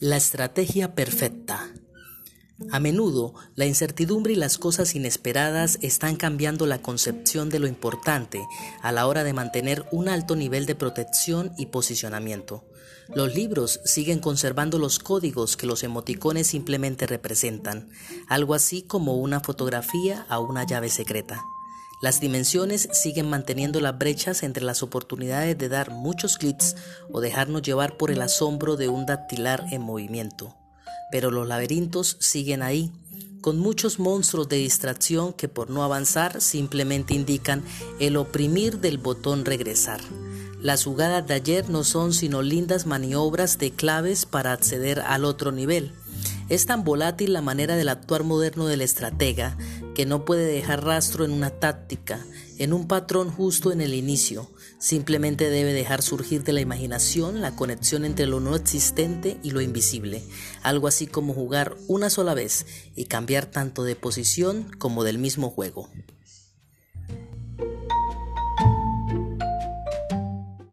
La estrategia perfecta. A menudo, la incertidumbre y las cosas inesperadas están cambiando la concepción de lo importante a la hora de mantener un alto nivel de protección y posicionamiento. Los libros siguen conservando los códigos que los emoticones simplemente representan, algo así como una fotografía a una llave secreta. Las dimensiones siguen manteniendo las brechas entre las oportunidades de dar muchos clics o dejarnos llevar por el asombro de un dactilar en movimiento. Pero los laberintos siguen ahí, con muchos monstruos de distracción que por no avanzar simplemente indican el oprimir del botón regresar. Las jugadas de ayer no son sino lindas maniobras de claves para acceder al otro nivel. Es tan volátil la manera del actuar moderno del estratega que no puede dejar rastro en una táctica, en un patrón justo en el inicio. Simplemente debe dejar surgir de la imaginación la conexión entre lo no existente y lo invisible, algo así como jugar una sola vez y cambiar tanto de posición como del mismo juego.